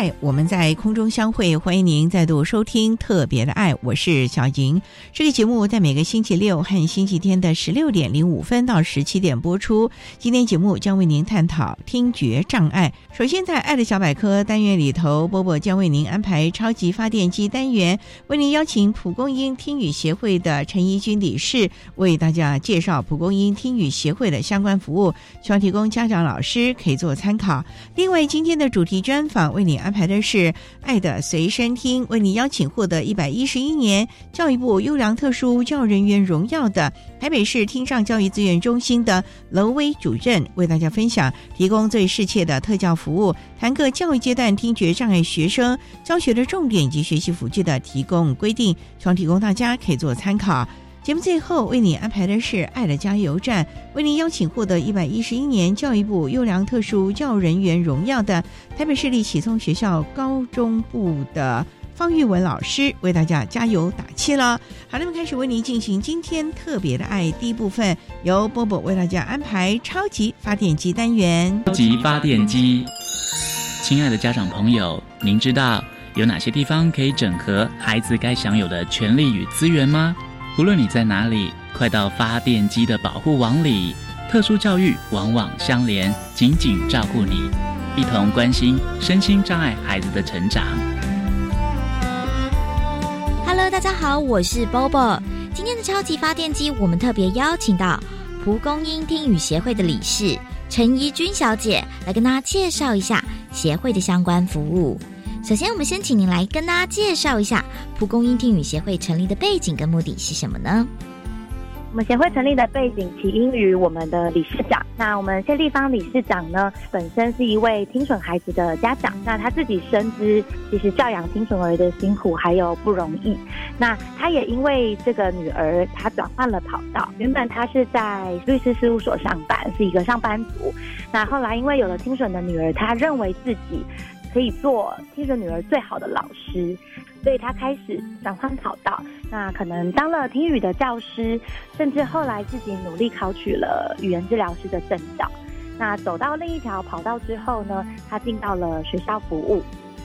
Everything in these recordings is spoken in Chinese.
爱，我们在空中相会，欢迎您再度收听《特别的爱》，我是小莹。这个节目在每个星期六和星期天的十六点零五分到十七点播出。今天节目将为您探讨听觉障碍。首先，在“爱的小百科”单元里头，波波将为您安排超级发电机单元，为您邀请蒲公英听语协会的陈怡君理事为大家介绍蒲公英听语协会的相关服务，希望提供家长、老师可以做参考。另外，今天的主题专访为您。安排的是《爱的随身听》，为你邀请获得一百一十一年教育部优良特殊教人员荣耀的台北市听障教育资源中心的楼威主任，为大家分享提供最适切的特教服务，谈个教育阶段听觉障碍学生教学的重点以及学习辅具的提供规定，希望提供大家可以做参考。节目最后为你安排的是《爱的加油站》，为您邀请获得一百一十一年教育部优良特殊教育人员荣耀的台北市立启聪学校高中部的方玉文老师，为大家加油打气了。好，那么开始为您进行今天特别的爱第一部分，由波波为大家安排超级发电机单元。超级发电机，亲爱的家长朋友，您知道有哪些地方可以整合孩子该享有的权利与资源吗？无论你在哪里，快到发电机的保护网里。特殊教育往往相连，紧紧照顾你，一同关心身心障碍孩子的成长。Hello，大家好，我是 Bobo。今天的超级发电机，我们特别邀请到蒲公英听语协会的理事陈怡君小姐来跟大家介绍一下协会的相关服务。首先，我们先请您来跟大家介绍一下蒲公英听语协会成立的背景跟目的是什么呢？我们协会成立的背景起因于我们的理事长。那我们谢立方理事长呢，本身是一位听损孩子的家长。那他自己深知，其实教养听损儿的辛苦还有不容易。那他也因为这个女儿，他转换了跑道。原本他是在律师事务所上班，是一个上班族。那后来因为有了听损的女儿，他认为自己。可以做听损女儿最好的老师，所以他开始转换跑道。那可能当了听语的教师，甚至后来自己努力考取了语言治疗师的证照。那走到另一条跑道之后呢，他进到了学校服务。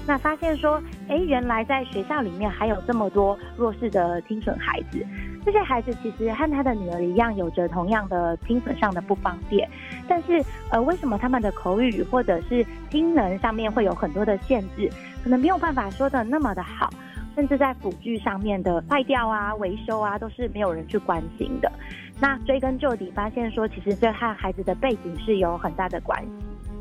那发现说，哎，原来在学校里面还有这么多弱势的听损孩子。这些孩子其实和他的女儿一样，有着同样的听损上的不方便，但是呃，为什么他们的口语或者是听能上面会有很多的限制，可能没有办法说的那么的好，甚至在辅具上面的坏掉啊、维修啊，都是没有人去关心的。那追根究底，发现说其实这和孩子的背景是有很大的关系。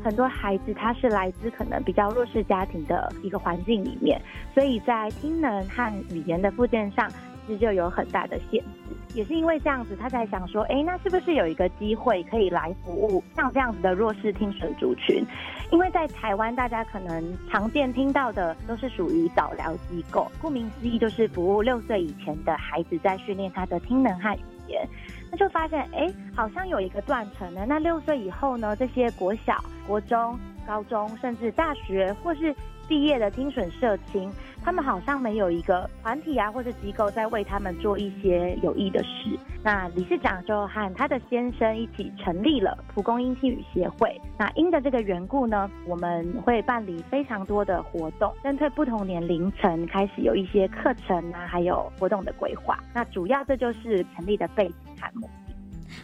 很多孩子他是来自可能比较弱势家庭的一个环境里面，所以在听能和语言的附件上。实就有很大的限制，也是因为这样子，他才想说，哎，那是不是有一个机会可以来服务像这样子的弱势听损族群？因为在台湾，大家可能常见听到的都是属于早疗机构，顾名思义就是服务六岁以前的孩子，在训练他的听能和语言。那就发现，哎，好像有一个断层呢。那六岁以后呢，这些国小、国中、高中，甚至大学或是毕业的听损社青。他们好像没有一个团体啊或者机构在为他们做一些有益的事。那理事长就和他的先生一起成立了蒲公英听语协会。那因的这个缘故呢，我们会办理非常多的活动，针对不同年龄层开始有一些课程啊，还有活动的规划。那主要这就是成立的背景和目。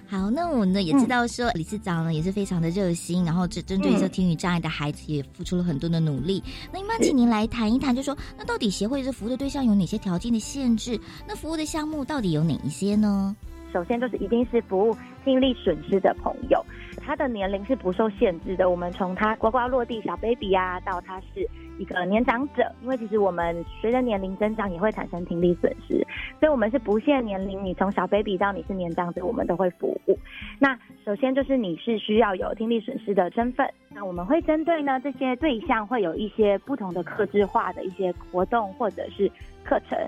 好，那我们呢也知道说，理事长呢也是非常的热心，然后针针对这听语障碍的孩子也付出了很多的努力。那一般请您来谈一谈，就说那到底协会这服务的对象有哪些条件的限制？那服务的项目到底有哪一些呢？首先就是一定是服务听力损失的朋友，他的年龄是不受限制的。我们从他呱呱落地小 baby 啊，到他是一个年长者，因为其实我们随着年龄增长也会产生听力损失，所以我们是不限年龄，你从小 baby 到你是年长者，我们都会服务。那首先就是你是需要有听力损失的身份，那我们会针对呢这些对象会有一些不同的克制化的一些活动或者是课程。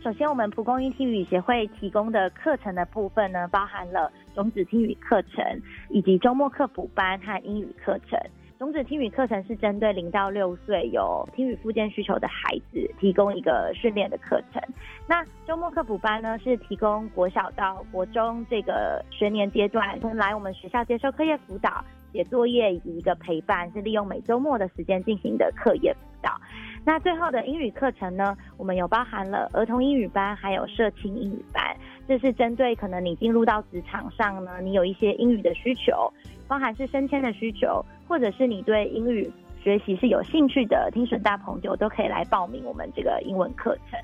首先，我们蒲公英听语协会提供的课程的部分呢，包含了种子听语课程以及周末课补班和英语课程。种子听语课程是针对零到六岁有听语附件需求的孩子提供一个训练的课程。那周末课补班呢，是提供国小到国中这个学年阶段来我们学校接受课业辅导、写作业以及一个陪伴，是利用每周末的时间进行的课业辅导。那最后的英语课程呢？我们有包含了儿童英语班，还有社青英语班。这是针对可能你进入到职场上呢，你有一些英语的需求，包含是升迁的需求，或者是你对英语学习是有兴趣的，听损大朋友都可以来报名我们这个英文课程。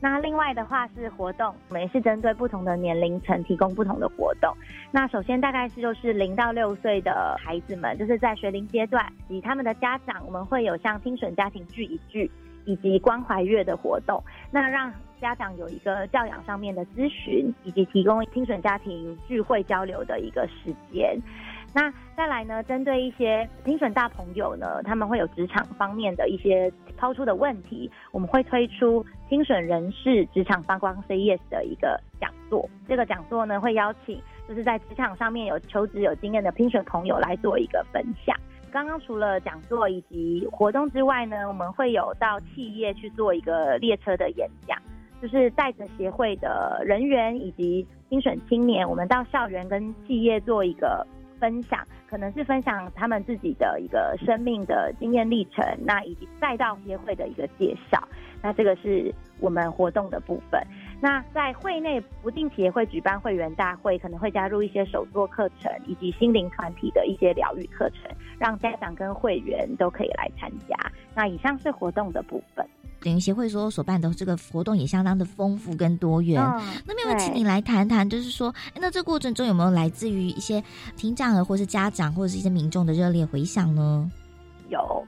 那另外的话是活动，我们也是针对不同的年龄层提供不同的活动。那首先大概是就是零到六岁的孩子们，就是在学龄阶段，以他们的家长，我们会有像听损家庭聚一聚，以及关怀月的活动，那让家长有一个教养上面的咨询，以及提供听损家庭聚会交流的一个时间。那再来呢？针对一些听审大朋友呢，他们会有职场方面的一些抛出的问题，我们会推出听审人士职场发光 CES 的一个讲座。这个讲座呢，会邀请就是在职场上面有求职有经验的听审朋友来做一个分享。刚刚除了讲座以及活动之外呢，我们会有到企业去做一个列车的演讲，就是带着协会的人员以及听审青年，我们到校园跟企业做一个。分享可能是分享他们自己的一个生命的经验历程，那以及赛道协会的一个介绍，那这个是我们活动的部分。那在会内不定期也会举办会员大会，可能会加入一些手作课程以及心灵团体的一些疗愈课程，让家长跟会员都可以来参加。那以上是活动的部分。等于协会所所办的这个活动也相当的丰富跟多元。那没，有请你来谈谈，就是说，那这过程中有没有来自于一些听障儿，或是家长，或者是一些民众的热烈回响呢？有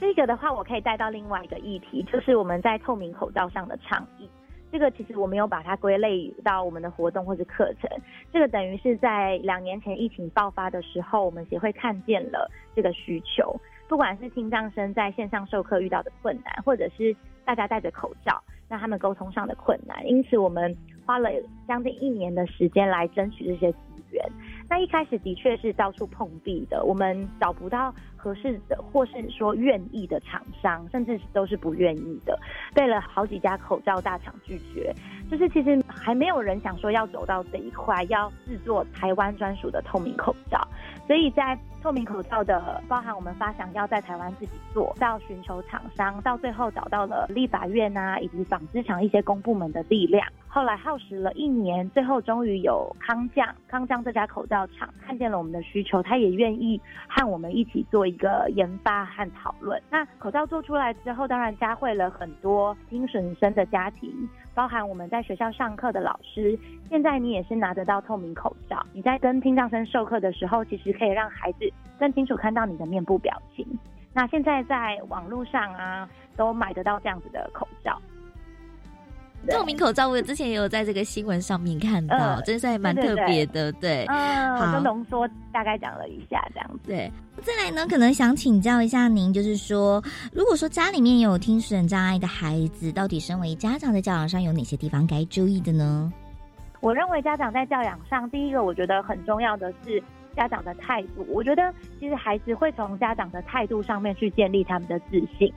这个的话，我可以带到另外一个议题，就是我们在透明口罩上的倡议。这个其实我没有把它归类到我们的活动或者课程。这个等于是在两年前疫情爆发的时候，我们协会看见了这个需求，不管是听障生在线上授课遇到的困难，或者是大家戴着口罩，那他们沟通上的困难，因此我们花了将近一年的时间来争取这些资源。那一开始的确是到处碰壁的，我们找不到合适的，或是说愿意的厂商，甚至都是不愿意的，被了好几家口罩大厂拒绝。就是其实还没有人想说要走到这一块，要制作台湾专属的透明口罩。所以在透明口罩的，包含我们发想要在台湾自己做到寻求厂商，到最后找到了立法院啊，以及纺织厂一些公部门的力量。后来耗时了一年，最后终于有康匠康匠这家口罩厂看见了我们的需求，他也愿意和我们一起做一个研发和讨论。那口罩做出来之后，当然加惠了很多听损生的家庭。包含我们在学校上课的老师，现在你也是拿得到透明口罩。你在跟听障生授课的时候，其实可以让孩子更清楚看到你的面部表情。那现在在网络上啊，都买得到这样子的口罩。透明口罩，我之前也有在这个新闻上面看到，真是还蛮特别的。对，嗯，我就浓缩大概讲了一下这样子。对，再来呢，可能想请教一下您，就是说，如果说家里面有听损障碍的孩子，到底身为家长在教养上有哪些地方该注意的呢？我认为家长在教养上，第一个我觉得很重要的是家长的态度，我觉得其实孩子会从家长的态度上面去建立他们的自信。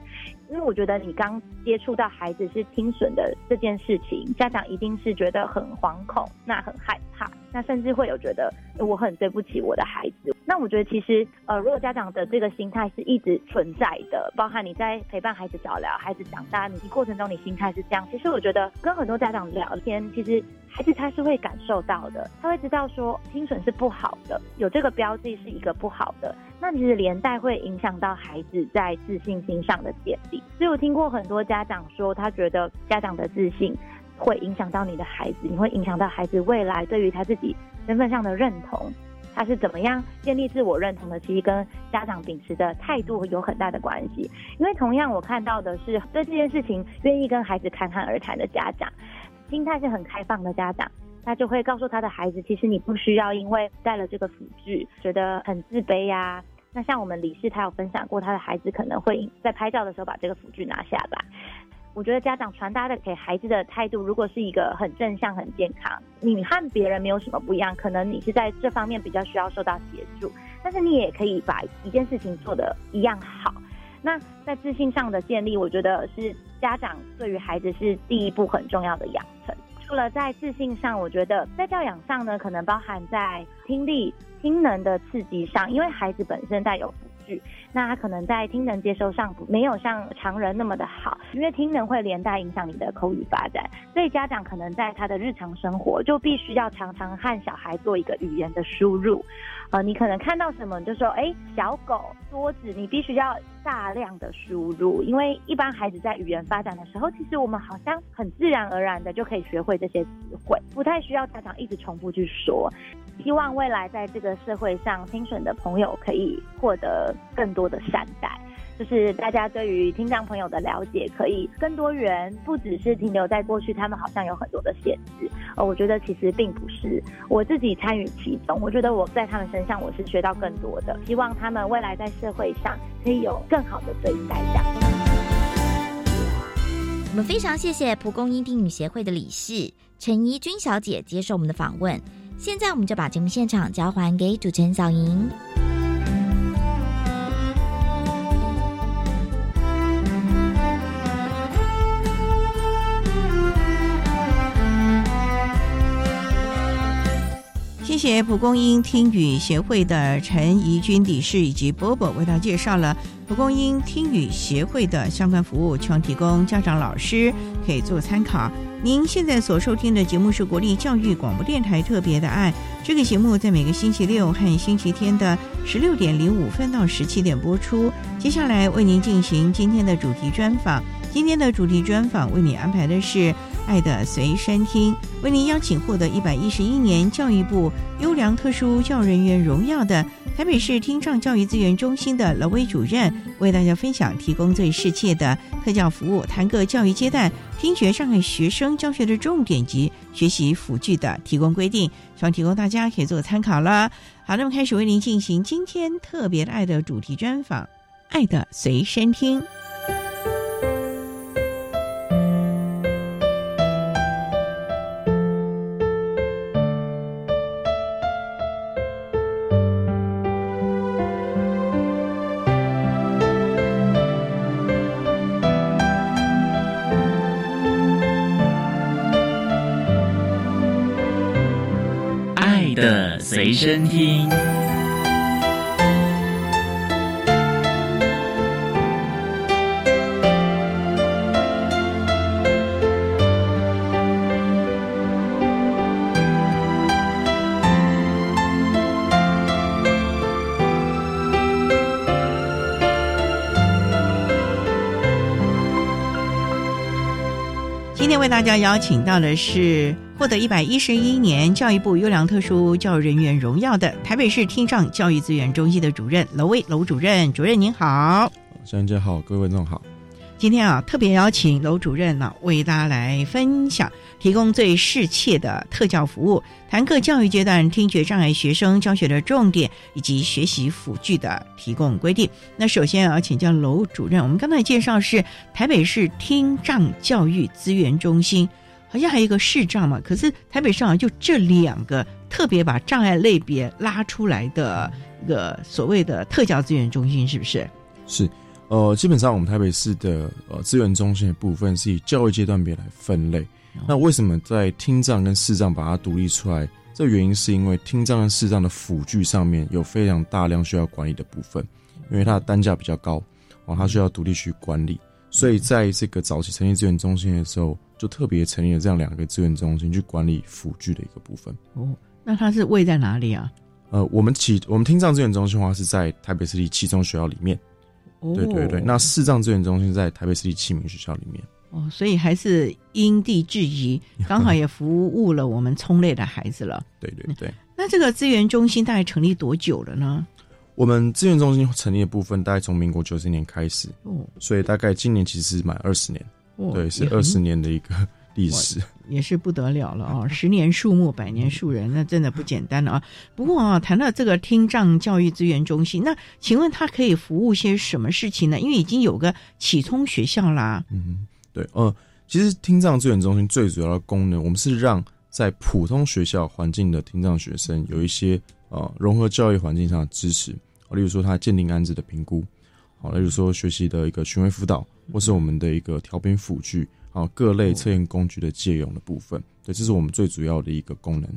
因为我觉得你刚接触到孩子是听损的这件事情，家长一定是觉得很惶恐，那很害怕，那甚至会有觉得我很对不起我的孩子。那我觉得其实呃，如果家长的这个心态是一直存在的，包含你在陪伴孩子早聊、孩子长大，你过程中你心态是这样，其实我觉得跟很多家长聊天，其实孩子他是会感受到的，他会知道说听损是不好的，有这个标记是一个不好的。那其实连带会影响到孩子在自信心上的建立，所以我听过很多家长说，他觉得家长的自信会影响到你的孩子，你会影响到孩子未来对于他自己身份上的认同，他是怎么样建立自我认同的，其实跟家长秉持的态度有很大的关系。因为同样我看到的是，对这件事情愿意跟孩子侃侃而谈的家长，心态是很开放的家长。他就会告诉他的孩子，其实你不需要因为带了这个辅具觉得很自卑呀。那像我们李氏，他有分享过，他的孩子可能会在拍照的时候把这个辅具拿下来。我觉得家长传达的给孩子的态度，如果是一个很正向、很健康，你和别人没有什么不一样，可能你是在这方面比较需要受到协助，但是你也可以把一件事情做得一样好。那在自信上的建立，我觉得是家长对于孩子是第一步很重要的养成。除了在自信上，我觉得在教养上呢，可能包含在听力、听能的刺激上，因为孩子本身带有那他可能在听能接收上没有像常人那么的好，因为听能会连带影响你的口语发展，所以家长可能在他的日常生活就必须要常常和小孩做一个语言的输入。呃，你可能看到什么，就说，哎，小狗、桌子，你必须要大量的输入，因为一般孩子在语言发展的时候，其实我们好像很自然而然的就可以学会这些词汇，不太需要家长一直重复去说。希望未来在这个社会上，听损的朋友可以获得更多的善待。就是大家对于听障朋友的了解可以更多元，不只是停留在过去，他们好像有很多的限制。呃，我觉得其实并不是，我自己参与其中，我觉得我在他们身上我是学到更多的。希望他们未来在社会上可以有更好的对待。这样。我们非常谢谢蒲公英听语协会的理事陈怡君小姐接受我们的访问。现在我们就把节目现场交还给主持人小莹。谢谢蒲公英听语协会的陈怡君理事以及波波为大家介绍了蒲公英听语协会的相关服务，希望提供家长、老师可以做参考。您现在所收听的节目是国立教育广播电台特别的爱，这个节目在每个星期六和星期天的十六点零五分到十七点播出。接下来为您进行今天的主题专访，今天的主题专访为你安排的是。爱的随身听为您邀请获得一百一十一年教育部优良特殊教人员荣耀的台北市听障教育资源中心的娄威主任，为大家分享提供最适切的特教服务，谈个教育阶段听觉障碍学生教学的重点及学习辅具的提供规定，希望提供大家可以做参考了。好，那么开始为您进行今天特别的爱的主题专访，爱的随身听。身听。今天为大家邀请到的是。获得一百一十一年教育部优良特殊教育人员荣耀的台北市听障教育资源中心的主任娄威娄主任，主任您好，小姐好，各位观众好。今天啊，特别邀请娄主任呢，为大家来分享，提供最适切的特教服务，谈各教育阶段听觉障碍学生教学的重点以及学习辅具的提供规定。那首先要请教娄主任，我们刚才介绍是台北市听障教育资源中心。好像还有一个视障嘛，可是台北市好像就这两个特别把障碍类别拉出来的一个所谓的特教资源中心，是不是？是，呃，基本上我们台北市的呃资源中心的部分是以教育阶段别来分类。那为什么在听障跟视障把它独立出来？这原因是因为听障跟视障的辅具上面有非常大量需要管理的部分，因为它的单价比较高，哦，它需要独立去管理。所以在这个早期成立资源中心的时候，就特别成立了这样两个资源中心去管理辅具的一个部分。哦，那它是位在哪里啊？呃，我们启我们听障资源中心的话是在台北市立七中学校里面。哦，对对对，那视障资源中心在台北市立启明学校里面。哦，所以还是因地制宜，刚好也服务了我们聪类的孩子了。对对对。那这个资源中心大概成立多久了呢？我们资源中心成立的部分大概从民国九十年开始，哦，所以大概今年其实满二十年，对，是二十年的一个 历史，也是不得了了啊！十年树木，百年树人，那真的不简单了啊！不过啊，谈到这个听障教育资源中心，那请问它可以服务些什么事情呢？因为已经有个启聪学校啦，嗯，对，呃，其实听障资源中心最主要的功能，我们是让在普通学校环境的听障学生有一些呃融合教育环境上的支持。例如说，他鉴定安置的评估，好，例如说学习的一个巡回辅导，或是我们的一个调频辅具，啊，各类测验工具的借用的部分，对，这是我们最主要的一个功能。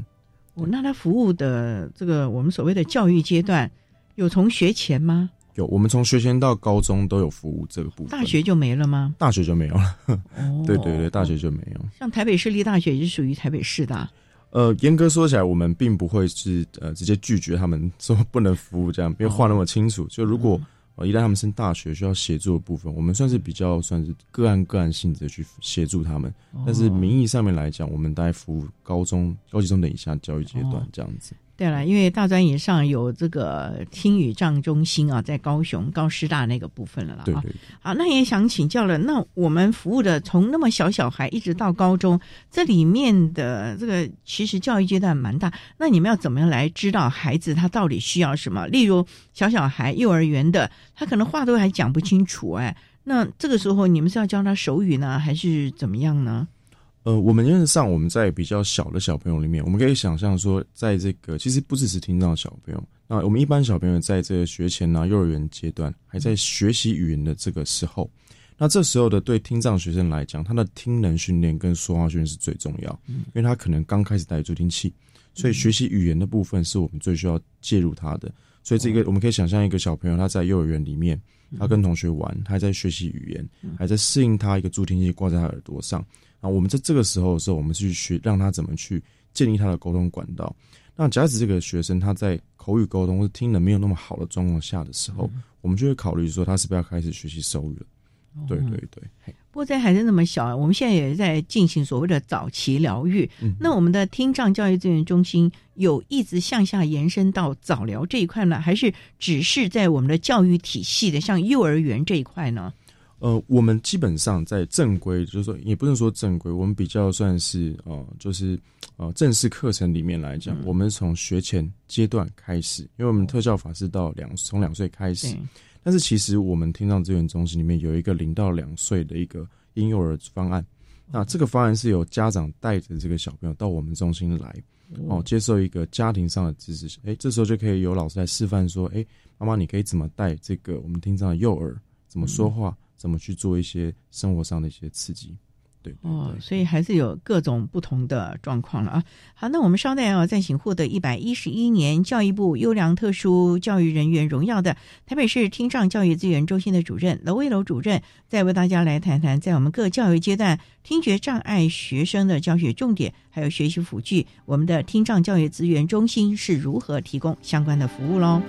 哦，那它服务的这个我们所谓的教育阶段，有从学前吗？有，我们从学前到高中都有服务这个部分。大学就没了吗？大学就没有了。哦，对对对，大学就没有。像台北市立大学也是属于台北市的。呃，严格说起来，我们并不会是呃直接拒绝他们说不能服务这样，没有画那么清楚。就如果呃一旦他们升大学需要协助的部分，我们算是比较算是个案个案性质去协助他们。但是名义上面来讲，我们大概服务高中、高级中等以下教育阶段这样子。对了，因为大专以上有这个听语障中心啊，在高雄高师大那个部分了啦。对对。好，那也想请教了，那我们服务的从那么小小孩一直到高中，这里面的这个其实教育阶段蛮大，那你们要怎么样来知道孩子他到底需要什么？例如小小孩幼儿园的，他可能话都还讲不清楚，哎，那这个时候你们是要教他手语呢，还是怎么样呢？呃，我们原则上我们在比较小的小朋友里面，我们可以想象说，在这个其实不只是听障小朋友，那我们一般小朋友在这个学前啊、幼儿园阶段还在学习语言的这个时候，那这时候的对听障学生来讲，他的听能训练跟说话训练是最重要，因为他可能刚开始戴助听器，所以学习语言的部分是我们最需要介入他的。所以这个我们可以想象一个小朋友他在幼儿园里面，他跟同学玩，他在学习语言，还在适应他一个助听器挂在他耳朵上。啊，我们在这个时候的时候，我们去学让他怎么去建立他的沟通管道。那假使这个学生他在口语沟通或者听能没有那么好的状况下的时候，我们就会考虑说他是不是要开始学习手语了。对对对。不过在孩子那么小，我们现在也在进行所谓的早期疗愈。那我们的听障教育资源中心有一直向下延伸到早疗这一块呢，还是只是在我们的教育体系的像幼儿园这一块呢？呃，我们基本上在正规，就是说也不能说正规，我们比较算是呃，就是呃正式课程里面来讲，我们从学前阶段开始，因为我们特教法是到两从两岁开始，但是其实我们听障资源中心里面有一个零到两岁的一个婴幼儿方案，那这个方案是由家长带着这个小朋友到我们中心来，哦，接受一个家庭上的知识，哎，这时候就可以有老师来示范说，哎，妈妈你可以怎么带这个我们听障的幼儿怎么说话。怎么去做一些生活上的一些刺激？对哦，所以还是有各种不同的状况了啊。好，那我们稍待啊，再请获得一百一十一年教育部优良特殊教育人员荣耀的台北市听障教育资源中心的主任楼威楼主任，再为大家来谈谈在我们各教育阶段听觉障碍学生的教学重点，还有学习辅具，我们的听障教育资源中心是如何提供相关的服务喽。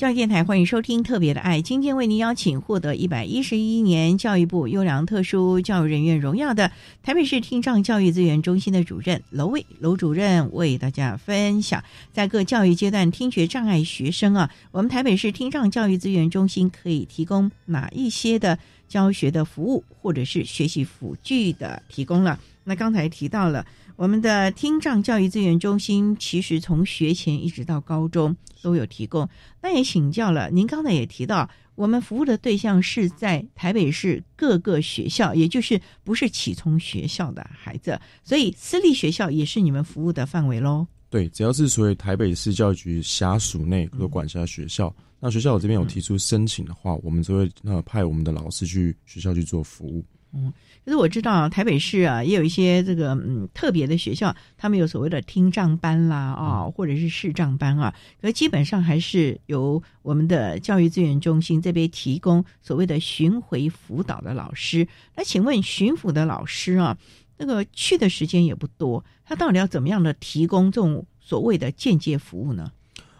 教育电台欢迎收听《特别的爱》，今天为您邀请获得一百一十一年教育部优良特殊教育人员荣耀的台北市听障教育资源中心的主任楼卫楼主任，为大家分享在各教育阶段听觉障碍学生啊，我们台北市听障教育资源中心可以提供哪一些的。教学的服务或者是学习辅具的提供了。那刚才提到了我们的听障教育资源中心，其实从学前一直到高中都有提供。那也请教了，您刚才也提到，我们服务的对象是在台北市各个学校，也就是不是启聪学校的孩子，所以私立学校也是你们服务的范围喽。对，只要是所谓台北市教育局辖属内或管辖学校，那学校我这边有提出申请的话，我们就会呃派我们的老师去学校去做服务。嗯，可是我知道台北市啊，也有一些这个嗯特别的学校，他们有所谓的听障班啦啊，或者是视障班啊，可基本上还是由我们的教育资源中心这边提供所谓的巡回辅导的老师。那请问巡抚的老师啊，那个去的时间也不多，他到底要怎么样的提供这种所谓的间接服务呢？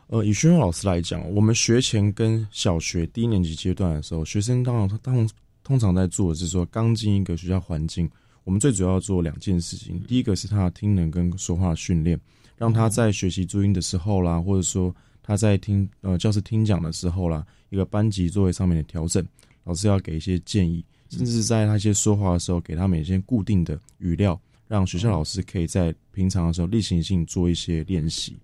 呃，以巡抚老师来讲，我们学前跟小学低年级阶段的时候，学生当然当。通常在做的是说，刚进一个学校环境，我们最主要做两件事情。第一个是他的听能跟说话训练，让他在学习注音的时候啦，或者说他在听呃教室听讲的时候啦，一个班级座位上面的调整，老师要给一些建议，甚至是在那些说话的时候，给他们一些固定的语料，让学校老师可以在平常的时候例行性做一些练习。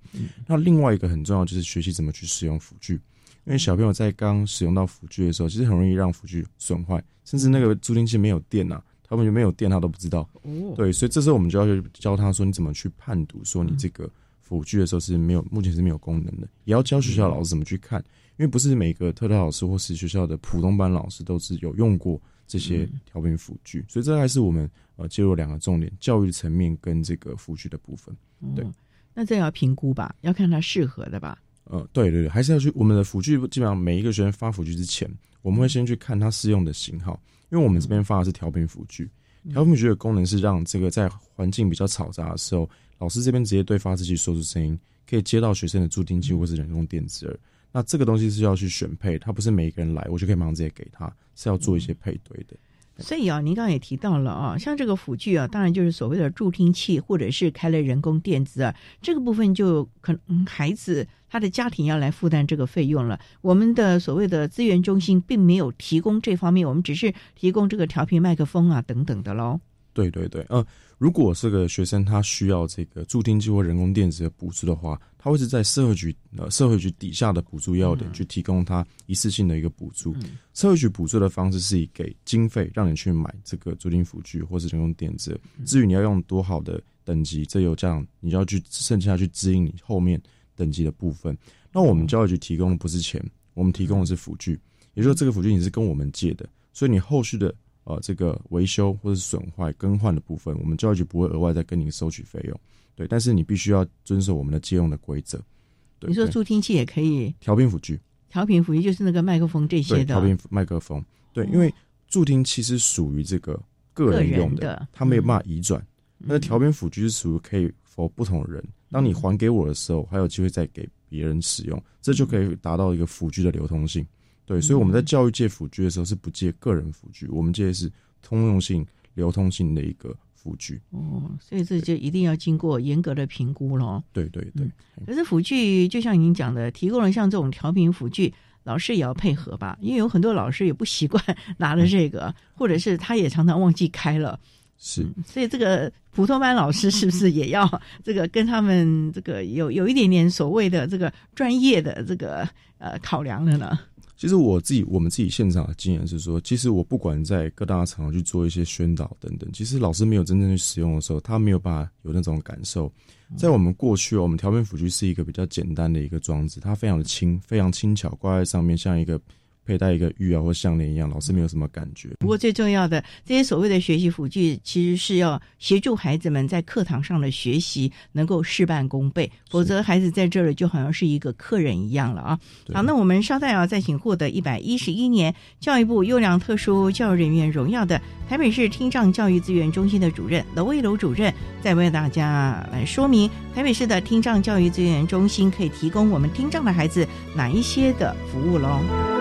那另外一个很重要就是学习怎么去使用辅具。因为小朋友在刚使用到辅具的时候，其实很容易让辅具损坏，甚至那个助听器没有电呐，他们就没有电，他都不知道。哦，对，所以这时候我们就要去教他说，你怎么去判读，说你这个辅具的时候是没有，目前是没有功能的，也要教学校老师怎么去看，因为不是每个特特老师或是学校的普通班老师都是有用过这些调频辅具，所以这还是我们呃介入两个重点，教育层面跟这个辅具的部分。对，那这要评估吧，要看他适合的吧。呃，对对对，还是要去我们的辅具，基本上每一个学生发辅具之前，我们会先去看他适用的型号，因为我们这边发的是调频辅具，调频辅具的功能是让这个在环境比较嘈杂的时候，老师这边直接对发射器说出声音，可以接到学生的助听器或是人工电子耳。那这个东西是要去选配，它不是每一个人来我就可以马上直接给他，是要做一些配对的。所以啊，您刚刚也提到了啊，像这个辅具啊，当然就是所谓的助听器，或者是开了人工电子耳，这个部分就可能孩子他的家庭要来负担这个费用了。我们的所谓的资源中心并没有提供这方面，我们只是提供这个调频麦克风啊等等的喽。对对对，呃，如果这个学生他需要这个助听器或人工电子的补助的话，他会是在社会局呃社会局底下的补助要点去提供他一次性的一个补助。社会局补助的方式是以给经费让你去买这个助听辅具或是人工电子。至于你要用多好的等级，这由这样你要去剩下去指引你后面等级的部分。那我们教育局提供的不是钱，我们提供的是辅具，也就是说这个辅具你是跟我们借的，所以你后续的。呃，这个维修或者是损坏、更换的部分，我们教育局不会额外再跟您收取费用，对。但是你必须要遵守我们的借用的规则。你说助听器也可以？调频辅具，调频辅具就是那个麦克风这些的。调频麦克风，对，因为助听器是属于这个个人用的，它没有办法移转。那调频辅具是属于可以 for 不同的人。当你还给我的时候，还有机会再给别人使用，这就可以达到一个辅具的流通性。对，所以我们在教育界辅具的时候是不借个人辅具，我们借的是通用性、流通性的一个辅具。哦，所以这就一定要经过严格的评估了。对对对。可是辅具就像您讲的，提供了像这种调频辅具，老师也要配合吧？因为有很多老师也不习惯拿着这个，或者是他也常常忘记开了。是。所以这个普通班老师是不是也要 这个跟他们这个有有一点点所谓的这个专业的这个呃考量了呢？其实我自己，我们自己现场的经验是说，其实我不管在各大场合去做一些宣导等等，其实老师没有真正去使用的时候，他没有办法有那种感受。在我们过去，我们调频辅具是一个比较简单的一个装置，它非常的轻，非常轻巧，挂在上面像一个。佩戴一个玉啊或项链一样，老师没有什么感觉。不过最重要的，这些所谓的学习辅具，其实是要协助孩子们在课堂上的学习能够事半功倍，否则孩子在这里就好像是一个客人一样了啊。好，那我们稍待啊，再请获得一百一十一年教育部优良特殊教育人员荣耀的台北市听障教育资源中心的主任楼卫楼主任，再为大家来说明台北市的听障教育资源中心可以提供我们听障的孩子哪一些的服务喽。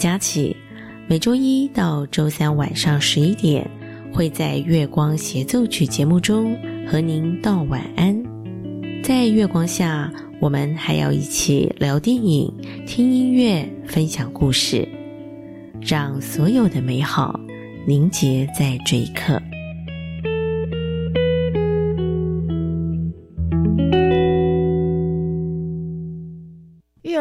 佳琪。每周一到周三晚上十一点，会在月光协奏曲节目中和您道晚安。在月光下，我们还要一起聊电影、听音乐、分享故事，让所有的美好凝结在这一刻。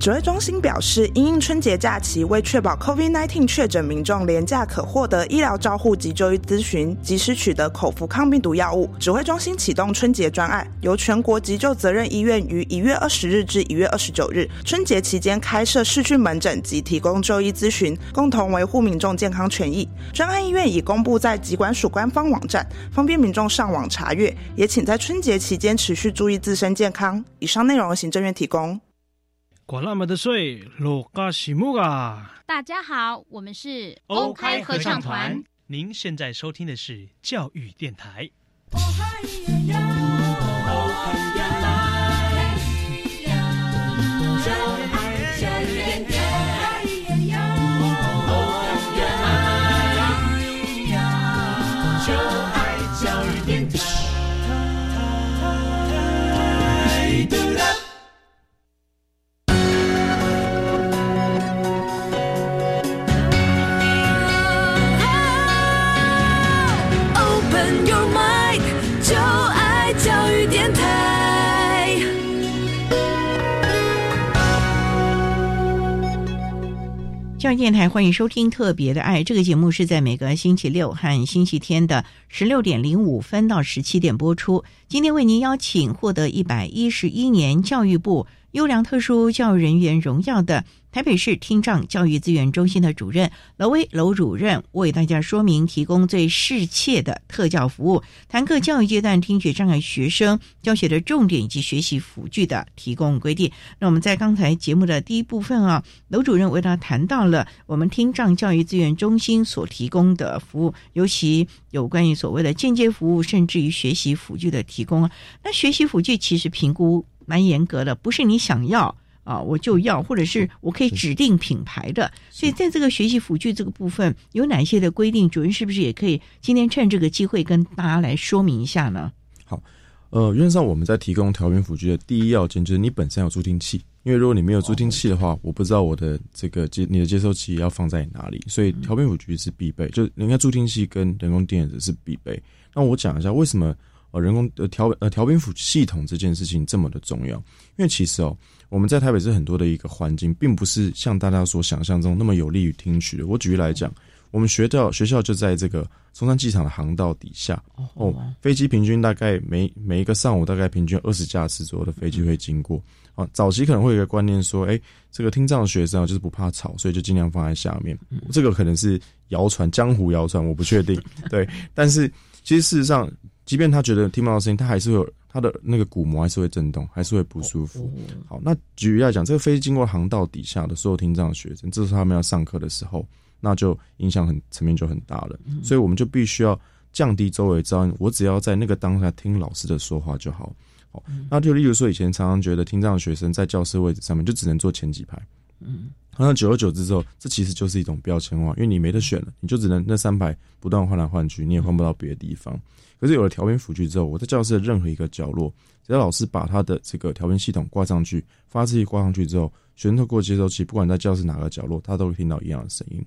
指挥中心表示，因应春节假期，为确保 COVID-19 确诊民众廉价可获得医疗照护及就医咨询，及时取得口服抗病毒药物，指挥中心启动春节专案，由全国急救责任医院于一月二十日至一月二十九日春节期间开设市区门诊及提供就医咨询，共同维护民众健康权益。专案医院已公布在疾管署官方网站，方便民众上网查阅。也请在春节期间持续注意自身健康。以上内容行政院提供。管那么的水，落嘎西木啊！大家好，我们是 OK 合唱团。您现在收听的是教育电台。教电台欢迎收听《特别的爱》这个节目，是在每个星期六和星期天的十六点零五分到十七点播出。今天为您邀请获得一百一十一年教育部优良特殊教育人员荣耀的。台北市听障教育资源中心的主任娄威娄主任为大家说明提供最适切的特教服务，谈课教育阶段听觉障碍学生教学的重点以及学习辅具的提供规定。那我们在刚才节目的第一部分啊，娄主任为大家谈到了我们听障教育资源中心所提供的服务，尤其有关于所谓的间接服务，甚至于学习辅具的提供啊。那学习辅具其实评估蛮严格的，不是你想要。啊，我就要，或者是我可以指定品牌的，所以在这个学习辅具这个部分有哪些的规定？主任是不是也可以今天趁这个机会跟大家来说明一下呢？好，呃，原则上我们在提供调频辅具的第一要件就是你本身有助听器，因为如果你没有助听器的话，我不知道我的这个接你的接收器要放在哪里，所以调频辅具是必备，就人家助听器跟人工电子是必备。那我讲一下为什么呃人工呃调呃调频辅系统这件事情这么的重要，因为其实哦。我们在台北市很多的一个环境，并不是像大家所想象中那么有利于听取的。我举例来讲，我们学校学校就在这个松山机场的航道底下。哦，飞机平均大概每每一个上午大概平均二十架次左右的飞机会经过。啊，早期可能会有一个观念说，哎，这个听障的学生啊，就是不怕吵，所以就尽量放在下面。这个可能是谣传，江湖谣传，我不确定。对，但是其实事实上，即便他觉得听不到声音，他还是会有。他的那个鼓膜还是会震动，还是会不舒服。好，那举例来讲，这个飞机经过航道底下的所有听障学生，这是他们要上课的时候，那就影响很层面就很大了。所以我们就必须要降低周围噪音，我只要在那个当下听老师的说话就好。好，那就例如说，以前常常觉得听障学生在教室位置上面就只能坐前几排。嗯，那久而久之之后，这其实就是一种标签化，因为你没得选了，你就只能那三排不断换来换去，你也换不到别的地方。可是有了调频辅具之后，我在教室的任何一个角落，只要老师把他的这个调频系统挂上去，发射器挂上去之后，学生透过接收器，不管在教室哪个角落，他都会听到一样的声音。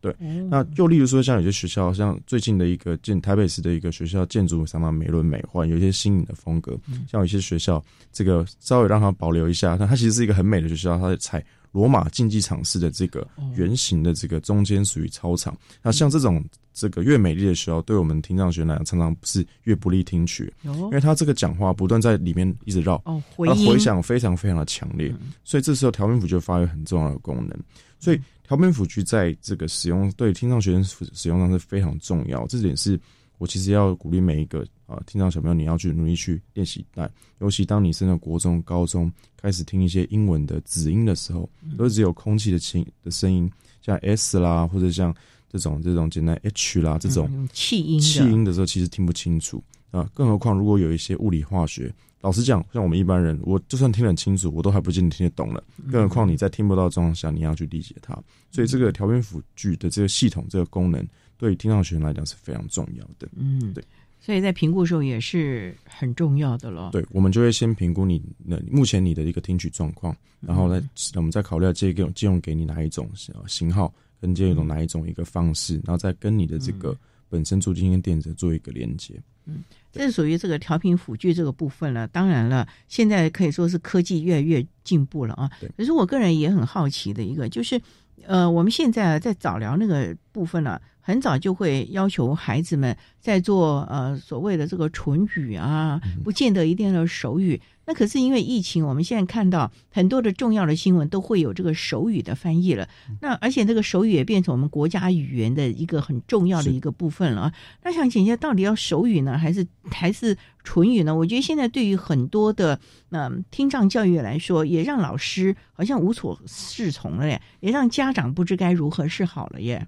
对，那又例如说，像有些学校，像最近的一个建台北市的一个学校，建筑相当美轮美奂，有一些新颖的风格。像有些学校，这个稍微让它保留一下，它它其实是一个很美的学校，它采罗马竞技场式的这个圆形的这个中间属于操场。那像这种这个越美丽的时候，对我们听障学来讲，常常是越不利听取，因为他这个讲话不断在里面一直绕，哦，回回响非常非常的强烈，所以这时候调频辅就发挥很重要的功能。所以调频辅具在这个使用对听障学生使用上是非常重要，这点是我其实要鼓励每一个啊听障小朋友，你要去努力去练习。但尤其当你升到国中、高中，开始听一些英文的子音的时候，都只有空气的轻的声音，像 S 啦，或者像。这种这种简单 H 啦，这种气音气音的时候，其实听不清楚啊。更何况如果有一些物理化学，老实讲，像我们一般人，我就算听得很清楚，我都还不见得听得懂了。更何况你在听不到状况下，你要去理解它。所以这个调频辅具的这个系统，这个功能，对听障学生来讲是非常重要的。嗯，对。所以在评估的时候也是很重要的了。对，我们就会先评估你那目前你的一个听取状况，然后呢，我们再考虑借用借用给你哪一种型号。跟借用哪一种一个方式，然后再跟你的这个本身助听跟电子做一个连接。嗯，这是属于这个调频辅具这个部分了。当然了，现在可以说是科技越来越进步了啊。对。可是我个人也很好奇的一个，就是呃，我们现在在早疗那个部分呢，很早就会要求孩子们在做呃所谓的这个唇语啊，不见得一定要手语。那可是因为疫情，我们现在看到很多的重要的新闻都会有这个手语的翻译了。那而且这个手语也变成我们国家语言的一个很重要的一个部分了。那想请教，到底要手语呢，还是还是唇语呢？我觉得现在对于很多的嗯听障教育来说，也让老师好像无所适从了耶，也让家长不知该如何是好了耶。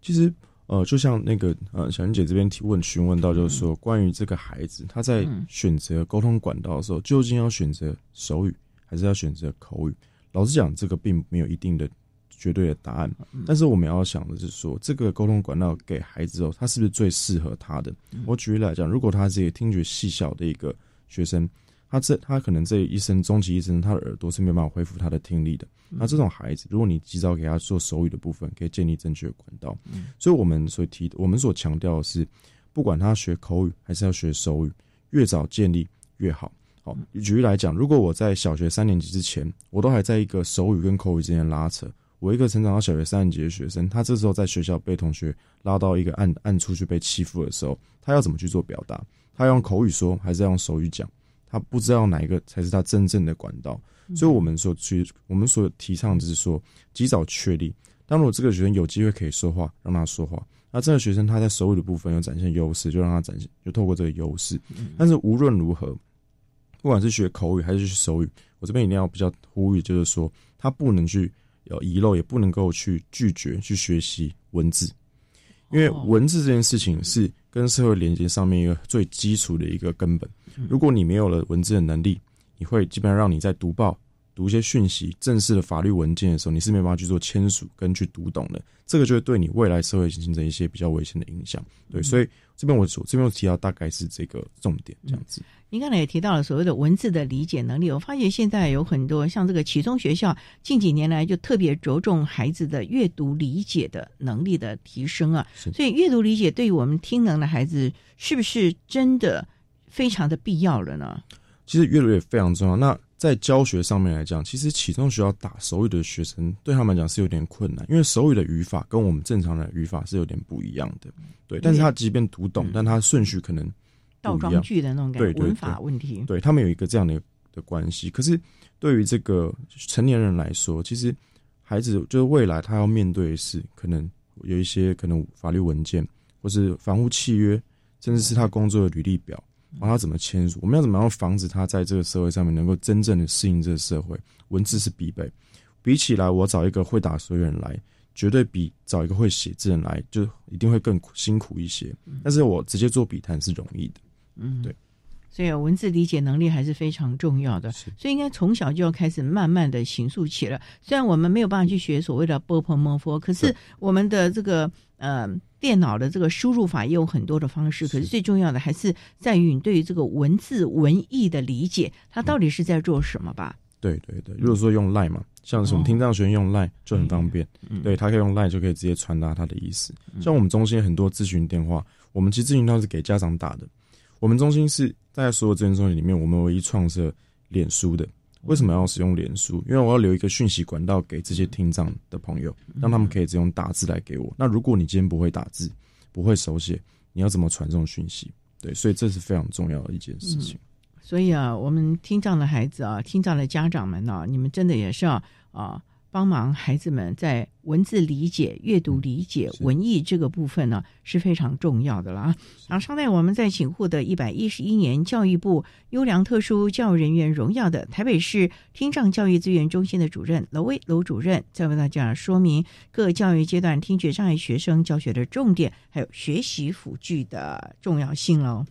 其实。呃，就像那个呃，小玲姐这边提问询问到，就是说关于这个孩子他在选择沟通管道的时候，究竟要选择手语还是要选择口语？老实讲，这个并没有一定的绝对的答案。但是我们要想的是说，这个沟通管道给孩子哦，他是不是最适合他的？我举例来讲，如果他是一个听觉细小的一个学生。他这他可能这一生终其一生，他的耳朵是没有办法恢复他的听力的。那这种孩子，如果你及早给他做手语的部分，可以建立正确的管道。所以，我们所提，我们所强调的是，不管他学口语还是要学手语，越早建立越好。好，举例来讲，如果我在小学三年级之前，我都还在一个手语跟口语之间拉扯，我一个成长到小学三年级的学生，他这时候在学校被同学拉到一个暗暗处去被欺负的时候，他要怎么去做表达？他用口语说，还是要用手语讲？他不知道哪一个才是他真正的管道，所以我们所去，我们所提倡就是说，及早确立。当如果这个学生有机会可以说话，让他说话。那这个学生他在手语的部分有展现优势，就让他展现，就透过这个优势。但是无论如何，不管是学口语还是学手语，我这边一定要比较呼吁，就是说，他不能去有遗漏，也不能够去拒绝去学习文字，因为文字这件事情是跟社会连接上面一个最基础的一个根本。如果你没有了文字的能力，你会基本上让你在读报、读一些讯息、正式的法律文件的时候，你是没办法去做签署跟去读懂的。这个就会对你未来社会形成一些比较危险的影响。对，所以这边我这边我提到大概是这个重点这样子。您刚才也提到了所谓的文字的理解能力，我发现现在有很多像这个启聪学校近几年来就特别着重孩子的阅读理解的能力的提升啊。所以阅读理解对于我们听能的孩子是不是真的？非常的必要了呢。其实阅读也非常重要。那在教学上面来讲，其实启动学校打手语的学生，对他们讲是有点困难，因为手语的语法跟我们正常的语法是有点不一样的。对，但是他即便读懂，但他顺序可能倒装句的那种感觉，文法问题。对他们有一个这样的的关系。可是对于这个成年人来说，其实孩子就是未来他要面对的是可能有一些可能法律文件，或是房屋契约，甚至是他工作的履历表。帮他怎么签署？我们要怎么样防止他在这个社会上面能够真正的适应这个社会？文字是必备。比起来，我找一个会打手语人来，绝对比找一个会写字人来就一定会更辛苦一些。但是我直接做笔谈是容易的。嗯，对。所以文字理解能力还是非常重要的。所以应该从小就要开始慢慢的形塑起了。虽然我们没有办法去学所谓的波波摩佛，可是我们的这个呃。电脑的这个输入法也有很多的方式，可是最重要的还是在于你对于这个文字文艺的理解，它到底是在做什么吧？对对对，如果说用 Line 嘛，像什么听障学生用 Line 就很方便，对他可以用 Line 就可以直接传达他的意思。像我们中心很多咨询电话，我们其实咨询都是给家长打的。我们中心是在所有咨询中心里面，我们唯一创设脸书的。为什么要使用脸书？因为我要留一个讯息管道给这些听障的朋友，让他们可以只用打字来给我。那如果你今天不会打字，不会手写，你要怎么传送讯息？对，所以这是非常重要的一件事情。所以啊，我们听障的孩子啊，听障的家长们啊，你们真的也是要啊。帮忙孩子们在文字理解、阅读理解、文艺这个部分呢是非常重要的了啊！然后，稍待我们再请获得一百一十一年教育部优良特殊教育人员荣耀的台北市听障教育资源中心的主任娄威娄主任，再为大家说明各教育阶段听觉障碍学生教学的重点，还有学习辅具的重要性喽。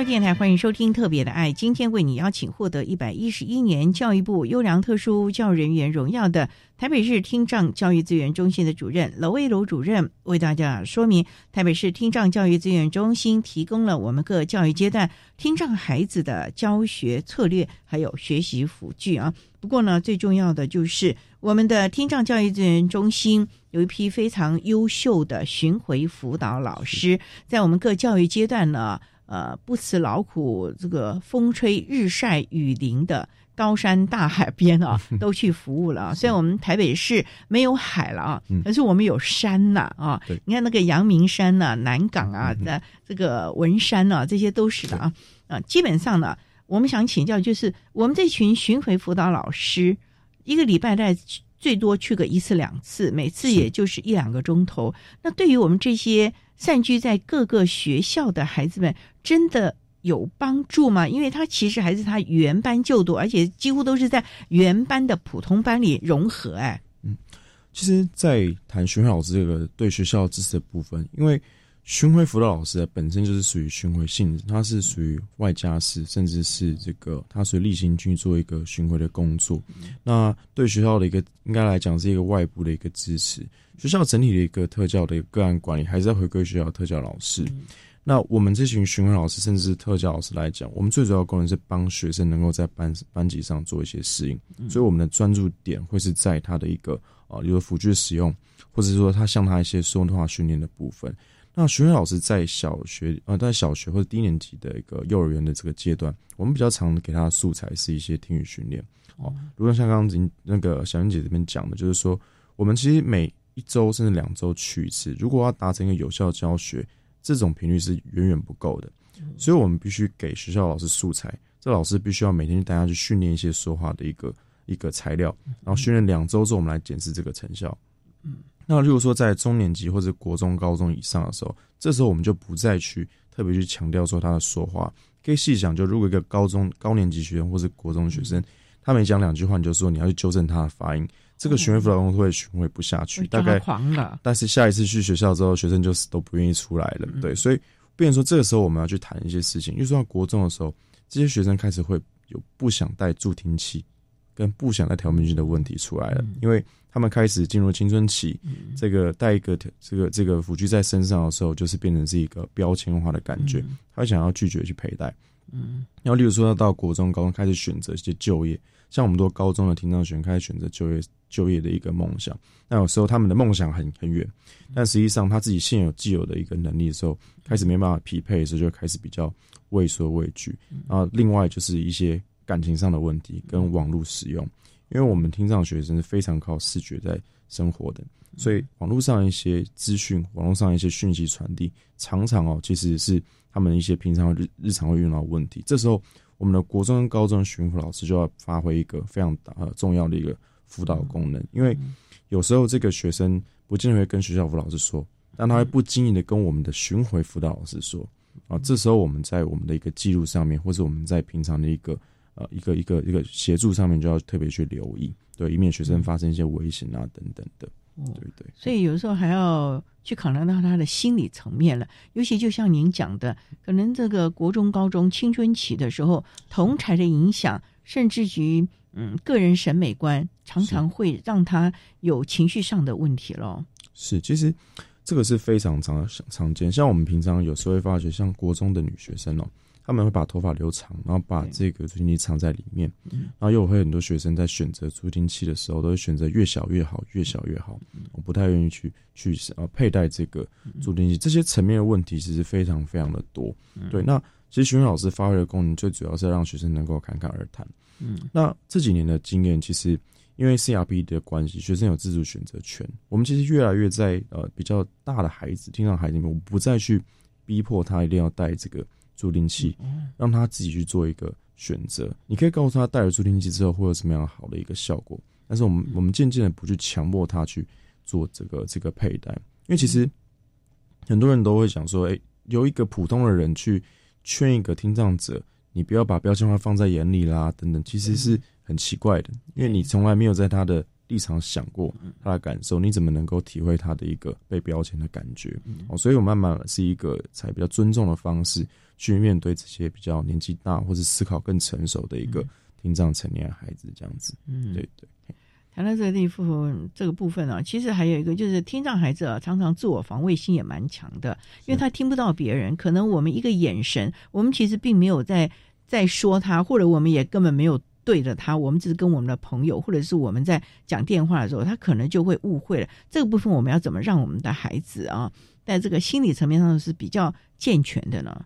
教电台欢迎收听《特别的爱》，今天为你邀请获得一百一十一年教育部优良特殊教育人员荣耀的台北市听障教育资源中心的主任娄威楼主任，为大家说明台北市听障教育资源中心提供了我们各教育阶段听障孩子的教学策略，还有学习辅具啊。不过呢，最重要的就是我们的听障教育资源中心有一批非常优秀的巡回辅导老师，在我们各教育阶段呢。呃，不辞劳苦，这个风吹日晒雨淋的高山大海边啊，都去服务了。虽然我们台北市没有海了啊，但是我们有山呐啊。你看那个阳明山呐、南港啊、那这个文山呐，这些都是的啊。啊，基本上呢，我们想请教，就是我们这群巡回辅导老师，一个礼拜在最多去个一次两次，每次也就是一两个钟头。那对于我们这些。散居在各个学校的孩子们真的有帮助吗？因为他其实还是他原班就读，而且几乎都是在原班的普通班里融合。哎，嗯，其实，在谈徐老师这个对学校支持的部分，因为巡回辅导老师本身就是属于巡回性质，它是属于外加式，甚至是这个他属于例行去做一个巡回的工作。那对学校的一个应该来讲是一个外部的一个支持。学校整体的一个特教的一个个案管理，还是要回归学校特教老师。那我们这群巡回老师，甚至是特教老师来讲，我们最主要功能是帮学生能够在班班级上做一些适应。所以我们的专注点会是在他的一个啊，比如辅具使用，或者说他向他一些生活化训练的部分。那巡回老师在小学啊，在小学或者低年级的一个幼儿园的这个阶段，我们比较常给他的素材是一些听语训练。哦，如果像刚刚那个小英姐这边讲的，就是说我们其实每一周甚至两周去一次，如果要达成一个有效教学，这种频率是远远不够的。所以我们必须给学校老师素材，这老师必须要每天带他去训练一些说话的一个一个材料，然后训练两周之后，我们来检视这个成效。嗯，那如果说在中年级或者国中、高中以上的时候，这时候我们就不再去特别去强调说他的说话，可以细想，就如果一个高中高年级学生或是国中学生，他每讲两句话，你就说你要去纠正他的发音。这个巡回辅导工作会巡回不下去，大概，但是下一次去学校之后，学生就死都不愿意出来了。对，所以，变成说这个时候我们要去谈一些事情。因为说到国中的时候，这些学生开始会有不想戴助听器，跟不想戴调频器的问题出来了，因为他们开始进入青春期，这个带一个这个这个辅具在身上的时候，就是变成是一个标签化的感觉，他想要拒绝去佩戴。嗯，然后例如说要到国中、高中开始选择一些就业，像我们多高中的听障学生开始选择就业。就业的一个梦想，那有时候他们的梦想很很远，但实际上他自己现有既有的一个能力的时候，开始没办法匹配的时候，就开始比较畏缩畏惧。然后另外就是一些感情上的问题跟网络使用，因为我们听障学生是非常靠视觉在生活的，所以网络上一些资讯、网络上一些讯息传递，常常哦其实是他们一些平常日日常会遇到的问题。这时候，我们的国中跟高中巡抚老师就要发挥一个非常呃重要的一个。辅导功能，因为有时候这个学生不见得会跟学校辅导老师说，但他会不经意的跟我们的巡回辅导老师说啊。这时候我们在我们的一个记录上面，或者我们在平常的一个呃一个一个一个协助上面，就要特别去留意，对，以免学生发生一些危险啊等等的。对对，所以有时候还要去考量到他的心理层面了。尤其就像您讲的，可能这个国中、高中青春期的时候，同才的影响，甚至于嗯个人审美观，常常会让他有情绪上的问题咯。是，其实这个是非常常常见。像我们平常有时候会发觉，像国中的女学生哦。他们会把头发留长，然后把这个助听器藏在里面，然后又会很多学生在选择助听器的时候，都会选择越小越好，越小越好。我不太愿意去去呃佩戴这个助听器，这些层面的问题其实非常非常的多。对，那其实学生老师发挥的功能，最主要是让学生能够侃侃而谈。嗯，那这几年的经验，其实因为 CRP 的关系，学生有自主选择权。我们其实越来越在呃比较大的孩子、听障孩子里面，我不再去逼迫他一定要戴这个。助听器，让他自己去做一个选择。你可以告诉他，戴了助听器之后会有什么样好的一个效果。但是我们我们渐渐的不去强迫他去做这个这个佩戴，因为其实很多人都会想说，哎，由一个普通的人去劝一个听障者，你不要把标签化放在眼里啦，等等，其实是很奇怪的，因为你从来没有在他的。立场想过他的感受，你怎么能够体会他的一个被标签的感觉？哦，所以我慢慢是一个才比较尊重的方式去面对这些比较年纪大或者思考更成熟的一个听障成年孩子，这样子。嗯，对对。谈到这个地方，这个部分啊，其实还有一个就是听障孩子啊，常常自我防卫心也蛮强的，因为他听不到别人，可能我们一个眼神，我们其实并没有在在说他，或者我们也根本没有。对着他，我们只是跟我们的朋友，或者是我们在讲电话的时候，他可能就会误会了。这个部分我们要怎么让我们的孩子啊，在这个心理层面上是比较健全的呢？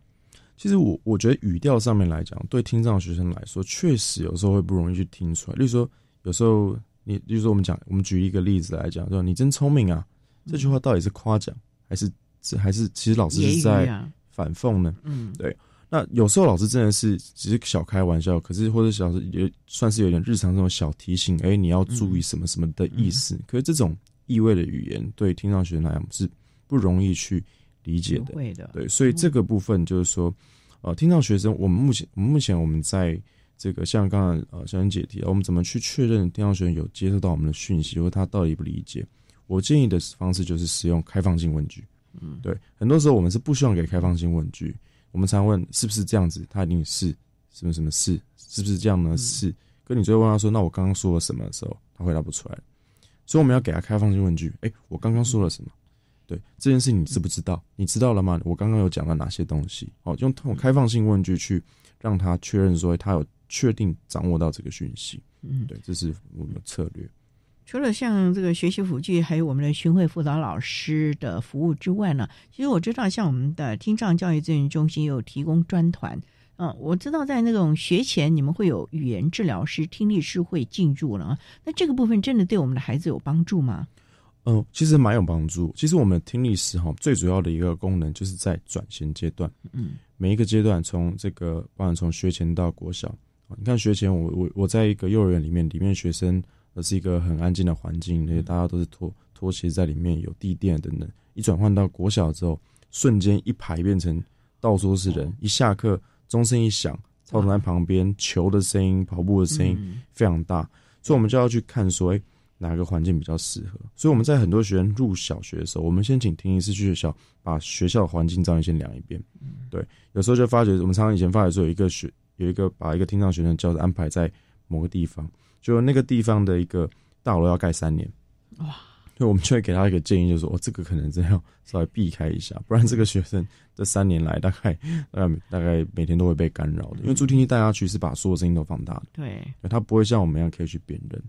其实我我觉得语调上面来讲，对听障学生来说，确实有时候会不容易去听出来。例如说，有时候你，例如说我们讲，我们举一个例子来讲，说你真聪明啊，这句话到底是夸奖还是还是其实老师是在反讽呢？嗯，对。那有时候老师真的是只是小开玩笑，可是或者小师也算是有点日常这种小提醒，哎，你要注意什么什么的意思。可是这种意味的语言，对听障学生来讲是不容易去理解的，对，所以这个部分就是说，呃，听到学生，我们目前目前我们在这个像刚才呃小恩姐提，我们怎么去确认听到学生有接受到我们的讯息，或他到底不理解？我建议的方式就是使用开放性问句。嗯，对，很多时候我们是不希望给开放性问句。我们常问是不是这样子，他一定是什么什么是，是不是这样呢？是。可你最后问他说：“那我刚刚说了什么？”的时候，他回答不出来。所以我们要给他开放性问句。哎，我刚刚说了什么？对这件事你知不知道？你知道了吗？我刚刚有讲了哪些东西？哦，用通过开放性问句去让他确认说他有确定掌握到这个讯息。嗯，对，这是我们的策略。除了像这个学习辅具，还有我们的巡回辅导老师的服务之外呢，其实我知道像我们的听障教育资源中心有提供专团。嗯，我知道在那种学前你们会有语言治疗师、听力师会进入了。那这个部分真的对我们的孩子有帮助吗？嗯，其实蛮有帮助。其实我们听力师哈，最主要的一个功能就是在转型阶段。嗯，每一个阶段从这个，包含从学前到国小。你看学前，我我我在一个幼儿园里面，里面学生。而是一个很安静的环境，而且大家都是拖拖鞋在里面，有地垫等等。一转换到国小之后，瞬间一排变成到处都是人。一下课，钟声一响，操场在旁边，球的声音、跑步的声音非常大，所以我们就要去看说，哎，哪个环境比较适合。所以我们在很多学生入小学的时候，我们先请听一次去学校把学校的环境噪音先量一遍。对，有时候就发觉，我们常常以前发觉说，有一个学有一个把一个听障学生教室安排在某个地方。就那个地方的一个大楼要盖三年，哇！所以我们就会给他一个建议，就是说，哦，这个可能真要稍微避开一下，不然这个学生这三年来大概大概大概每天都会被干扰的。因为助听器戴下去是把所有声音都放大的，对，他不会像我们一样可以去辨认，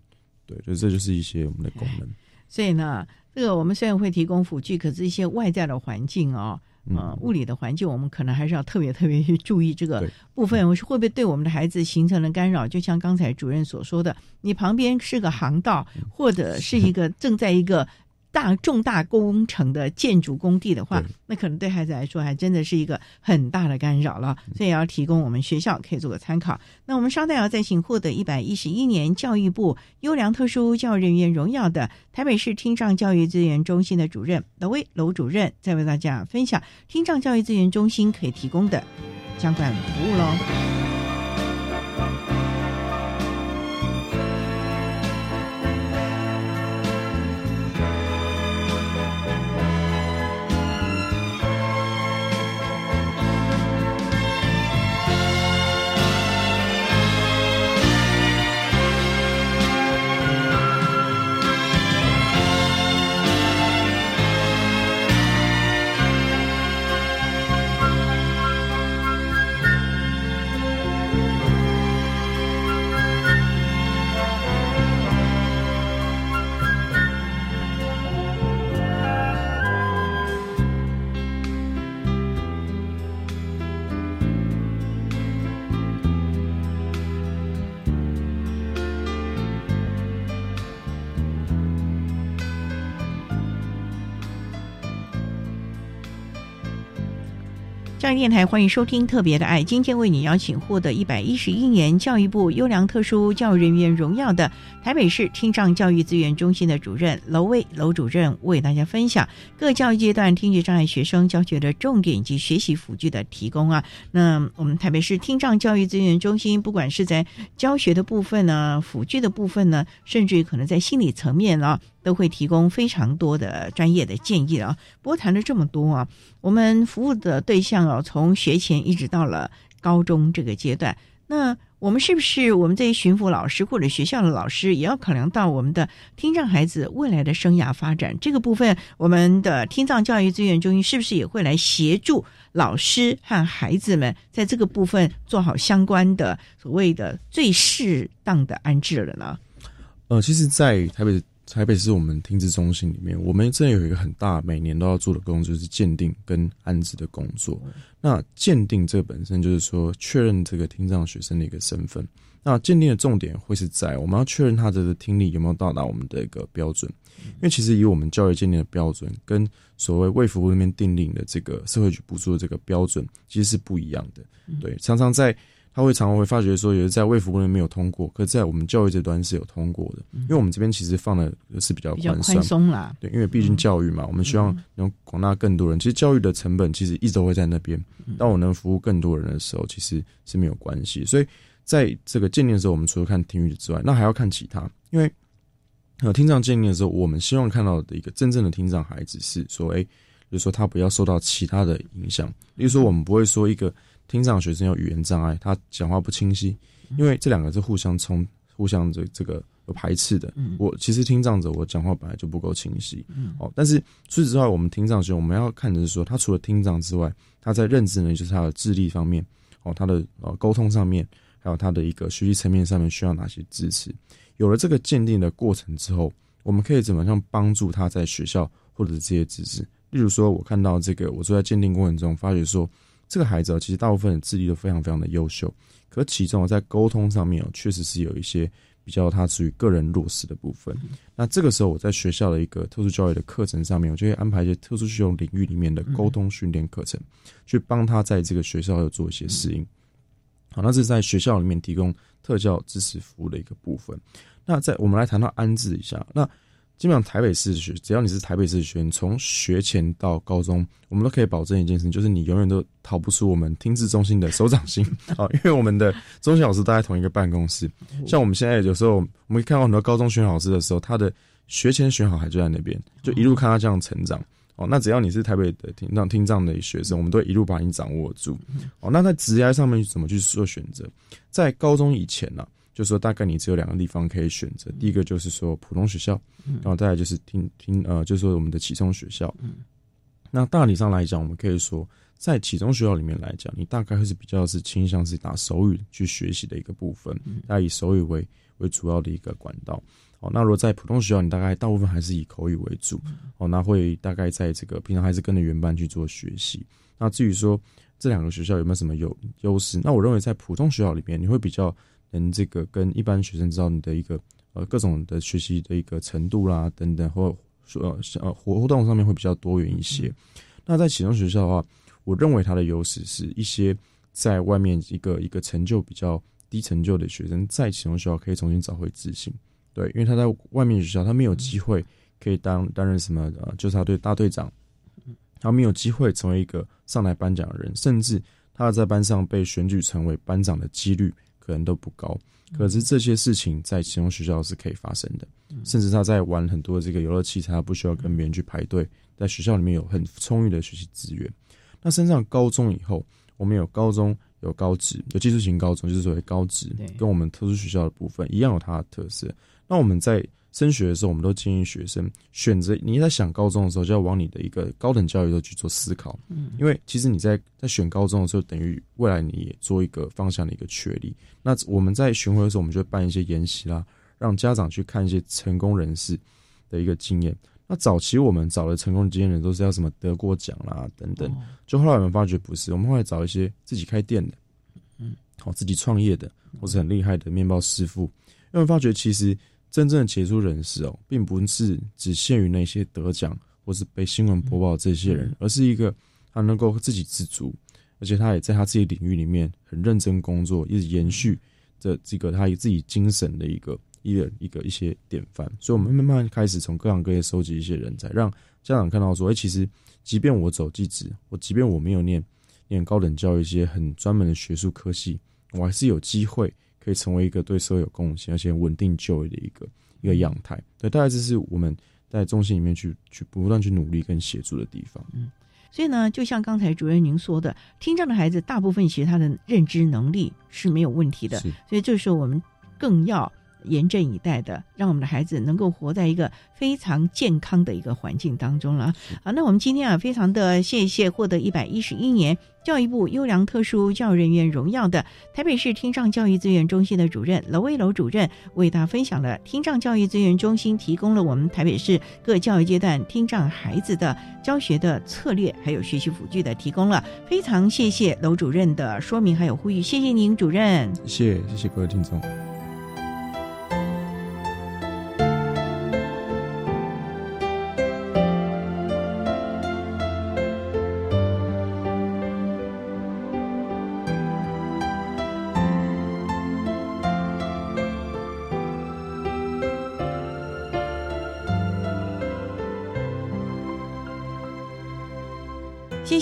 对，所以这就是一些我们的功能。所以呢，这个我们虽然会提供辅具，可是一些外在的环境啊。呃，物理的环境，我们可能还是要特别特别去注意这个部分，会不会对我们的孩子形成了干扰？就像刚才主任所说的，你旁边是个航道，或者是一个正在一个。大重大工程的建筑工地的话，那可能对孩子来说还真的是一个很大的干扰了，所以要提供我们学校可以做个参考。那我们稍待要再请获得一百一十一年教育部优良特殊教育人员荣耀的台北市听障教育资源中心的主任楼威楼主任，再为大家分享听障教育资源中心可以提供的相关服务喽。教育电台欢迎收听《特别的爱》，今天为你邀请获得一百一十一年教育部优良特殊教育人员荣耀的台北市听障教育资源中心的主任娄卫娄主任，为大家分享各教育阶段听觉障碍学生教学的重点以及学习辅具的提供啊。那我们台北市听障教育资源中心，不管是在教学的部分呢、辅具的部分呢，甚至于可能在心理层面啊。都会提供非常多的专业的建议啊。不过谈了这么多啊，我们服务的对象哦，从学前一直到了高中这个阶段，那我们是不是我们这些巡抚老师或者学校的老师，也要考量到我们的听障孩子未来的生涯发展这个部分？我们的听障教育资源中心是不是也会来协助老师和孩子们在这个部分做好相关的所谓的最适当的安置了呢？呃，其实，在台北。台北市我们听智中心里面，我们这有一个很大，每年都要做的工作，就是鉴定跟安置的工作。那鉴定这本身就是说确认这个听障学生的一个身份。那鉴定的重点会是在我们要确认他的听力有没有到达我们的一个标准。因为其实以我们教育鉴定的标准，跟所谓卫福部那边订定的这个社会局补助的这个标准，其实是不一样的。对，常常在。他会常常会发觉说，有的在卫福部门没有通过，可在我们教育这端是有通过的。因为我们这边其实放的是比较宽松啦，对，因为毕竟教育嘛，我们希望能广大更多人。其实教育的成本其实一直都会在那边，当我能服务更多人的时候，其实是没有关系。所以在这个鉴定的时候，我们除了看听语之外，那还要看其他。因为呃听障鉴定的时候，我们希望看到的一个真正的听障孩子是说，哎，比如说他不要受到其他的影响，例如说我们不会说一个。听障学生有语言障碍，他讲话不清晰，因为这两个是互相冲、互相这这个有排斥的。我其实听障者，我讲话本来就不够清晰，哦，但是除此之外，我们听障学生我们要看的是说，他除了听障之外，他在认知呢，就是他的智力方面，哦，他的呃沟通上面，还有他的一个学习层面上面需要哪些支持。有了这个鉴定的过程之后，我们可以怎么样帮助他在学校或者这些知识？例如说，我看到这个，我坐在鉴定过程中发觉说。这个孩子其实大部分的智力都非常非常的优秀，可其中在沟通上面哦，确实是有一些比较他属于个人弱势的部分。那这个时候我在学校的一个特殊教育的课程上面，我就会安排一些特殊需求领域里面的沟通训练课程，去帮他在这个学校要做一些适应。好，那这是在学校里面提供特教支持服务的一个部分。那在我们来谈到安置一下，那。基本上台北市学，只要你是台北市学生，从学前到高中，我们都可以保证一件事，就是你永远都逃不出我们听智中心的手掌心 啊！因为我们的中心老师都在同一个办公室。像我们现在有时候，我们可以看到很多高中选老师的时候，他的学前选好还就在那边，就一路看他这样成长哦。那只要你是台北的听障听障的学生，我们都一路把你掌握住哦。那在职业上面怎么去做选择？在高中以前呢？就说大概你只有两个地方可以选择，第一个就是说普通学校，然后再来就是听听呃，就是说我们的启聪学校。那大体上来讲，我们可以说在启聪学校里面来讲，你大概会是比较是倾向是打手语去学习的一个部分，那以手语为为主要的一个管道。哦，那如果在普通学校，你大概大部分还是以口语为主。哦，那会大概在这个平常还是跟着原班去做学习。那至于说这两个学校有没有什么有优势？那我认为在普通学校里面，你会比较。跟这个跟一般学生知道你的一个呃各种的学习的一个程度啦等等，或说呃活活动上面会比较多元一些。那在启动学校的话，我认为它的优势是一些在外面一个一个成就比较低成就的学生，在启动学校可以重新找回自信。对，因为他在外面学校他没有机会可以当担任什么呃纠察队大队长，他没有机会成为一个上台颁奖的人，甚至他在班上被选举成为班长的几率。可能都不高，可是这些事情在其中学校是可以发生的，甚至他在玩很多这个游乐器材，他不需要跟别人去排队，在学校里面有很充裕的学习资源。那升上高中以后，我们有高中有高职，有技术型高中，就是所谓高职，跟我们特殊学校的部分一样有它的特色。那我们在升学的时候，我们都建议学生选择。你在想高中的时候，就要往你的一个高等教育的去做思考。嗯，因为其实你在在选高中的时候，等于未来你也做一个方向的一个确立。那我们在巡回的时候，我们就会办一些研习啦，让家长去看一些成功人士的一个经验。那早期我们找的成功经验人都是要什么得过奖啦等等，就后来我们发觉不是，我们后来找一些自己开店的，嗯，好自己创业的，或是很厉害的面包师傅，因为发觉其实。真正的杰出人士哦，并不是只限于那些得奖或是被新闻播报这些人，而是一个他能够自给自足，而且他也在他自己领域里面很认真工作，一直延续这这个他自己精神的一个一个一个一些典范。所以，我们慢慢开始从各行各业收集一些人才，让家长看到说，哎，其实即便我走技职，我即便我没有念念高等教育一些很专门的学术科系，我还是有机会可以成为一个对社会有贡献而且稳定就业的一个一个样态。对，大概这是我们在中心里面去去不断去努力跟协助的地方。嗯。所以呢，就像刚才主任您说的，听障的孩子大部分其实他的认知能力是没有问题的，所以这时候我们更要。严阵以待的，让我们的孩子能够活在一个非常健康的一个环境当中了。好，那我们今天啊，非常的谢谢获得一百一十一年教育部优良特殊教育人员荣耀的台北市听障教育资源中心的主任楼威楼主任，为大家分享了听障教育资源中心提供了我们台北市各教育阶段听障孩子的教学的策略，还有学习辅具的提供了。非常谢谢楼主任的说明还有呼吁，谢谢您主任，谢谢谢谢各位听众。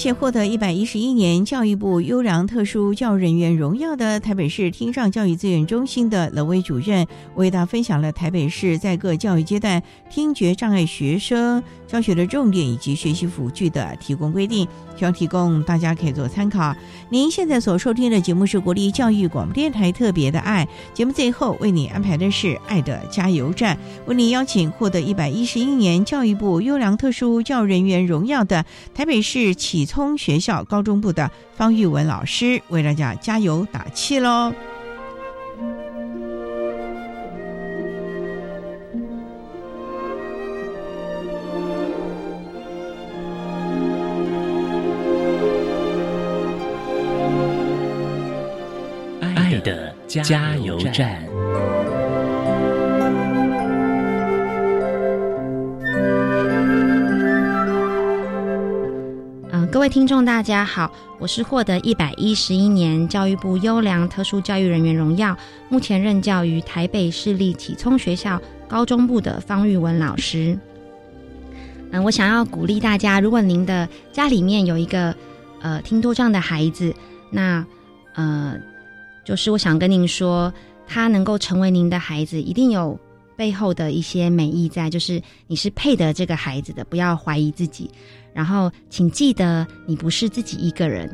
谢获得一百一十一年教育部优良特殊教育人员荣耀的台北市听障教育资源中心的楼威主任，为大家分享了台北市在各教育阶段听觉障碍学生教学的重点以及学习辅具的提供规定，希望提供大家可以做参考。您现在所收听的节目是国立教育广播电台特别的爱节目，最后为你安排的是爱的加油站，为你邀请获得一百一十一年教育部优良特殊教育人员荣耀的台北市。启聪学校高中部的方玉文老师为大家加油打气喽！爱的加油站。各位听众，大家好，我是获得一百一十一年教育部优良特殊教育人员荣耀，目前任教于台北市立启聪学校高中部的方玉文老师。嗯，我想要鼓励大家，如果您的家里面有一个呃听多障的孩子，那呃，就是我想跟您说，他能够成为您的孩子，一定有背后的一些美意在，就是你是配得这个孩子的，不要怀疑自己。然后，请记得，你不是自己一个人，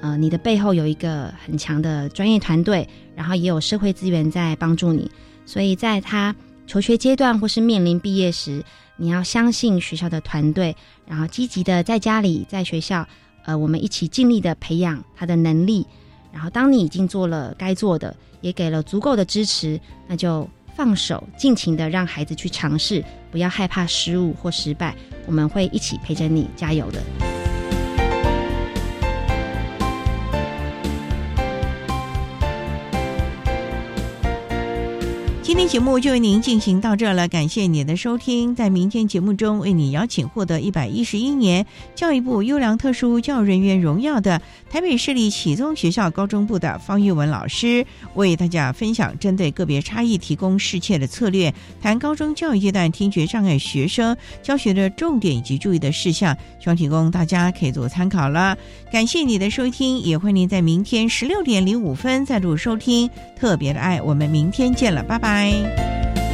呃，你的背后有一个很强的专业团队，然后也有社会资源在帮助你。所以，在他求学阶段或是面临毕业时，你要相信学校的团队，然后积极的在家里、在学校，呃，我们一起尽力的培养他的能力。然后，当你已经做了该做的，也给了足够的支持，那就。放手，尽情的让孩子去尝试，不要害怕失误或失败，我们会一起陪着你加油的。今天节目就为您进行到这了，感谢您的收听。在明天节目中，为你邀请获得一百一十一年教育部优良特殊教育人员荣耀的台北市立启宗学校高中部的方玉文老师，为大家分享针对个别差异提供适切的策略，谈高中教育阶段听觉障碍学生教学的重点以及注意的事项，希望提供大家可以做参考了。感谢你的收听，也欢迎您在明天十六点零五分再度收听特别的爱。我们明天见了，拜拜。拜。